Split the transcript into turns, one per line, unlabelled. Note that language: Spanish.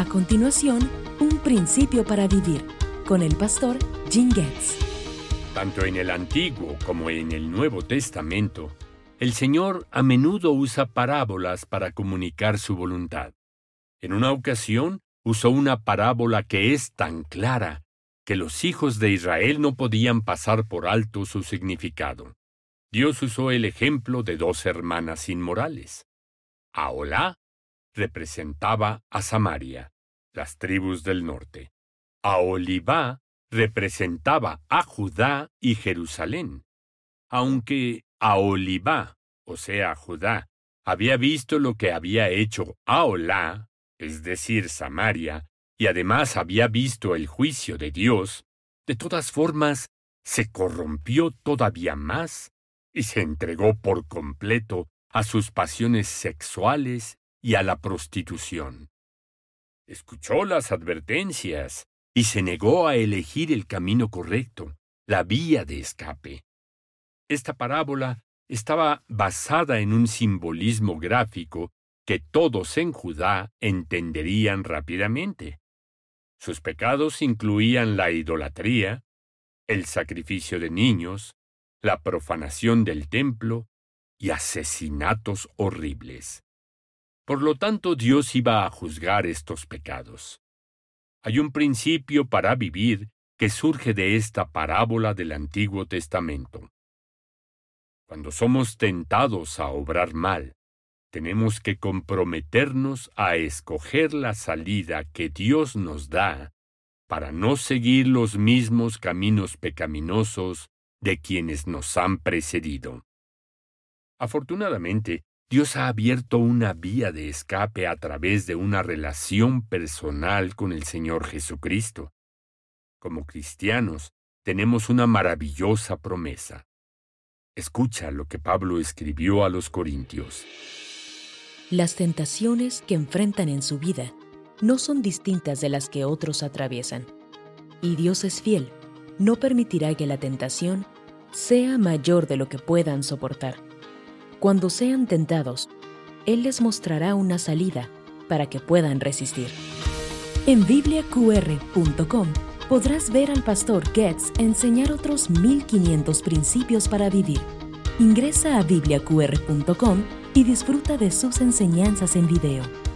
A continuación, un principio para vivir con el pastor Jim Getz.
Tanto en el Antiguo como en el Nuevo Testamento, el Señor a menudo usa parábolas para comunicar su voluntad. En una ocasión usó una parábola que es tan clara que los hijos de Israel no podían pasar por alto su significado. Dios usó el ejemplo de dos hermanas inmorales. Aolá representaba a Samaria, las tribus del norte. Aolibá representaba a Judá y Jerusalén. Aunque Aolibá, o sea, Judá, había visto lo que había hecho Aolá, es decir, Samaria, y además había visto el juicio de Dios, de todas formas, se corrompió todavía más y se entregó por completo a sus pasiones sexuales y a la prostitución. Escuchó las advertencias y se negó a elegir el camino correcto, la vía de escape. Esta parábola estaba basada en un simbolismo gráfico que todos en Judá entenderían rápidamente. Sus pecados incluían la idolatría, el sacrificio de niños, la profanación del templo y asesinatos horribles. Por lo tanto, Dios iba a juzgar estos pecados. Hay un principio para vivir que surge de esta parábola del Antiguo Testamento. Cuando somos tentados a obrar mal, tenemos que comprometernos a escoger la salida que Dios nos da para no seguir los mismos caminos pecaminosos de quienes nos han precedido. Afortunadamente, Dios ha abierto una vía de escape a través de una relación personal con el Señor Jesucristo. Como cristianos, tenemos una maravillosa promesa. Escucha lo que Pablo escribió a los Corintios.
Las tentaciones que enfrentan en su vida no son distintas de las que otros atraviesan. Y Dios es fiel, no permitirá que la tentación sea mayor de lo que puedan soportar. Cuando sean tentados, Él les mostrará una salida para que puedan resistir. En bibliaqr.com podrás ver al pastor Getz enseñar otros 1500 principios para vivir. Ingresa a bibliaqr.com y disfruta de sus enseñanzas en video.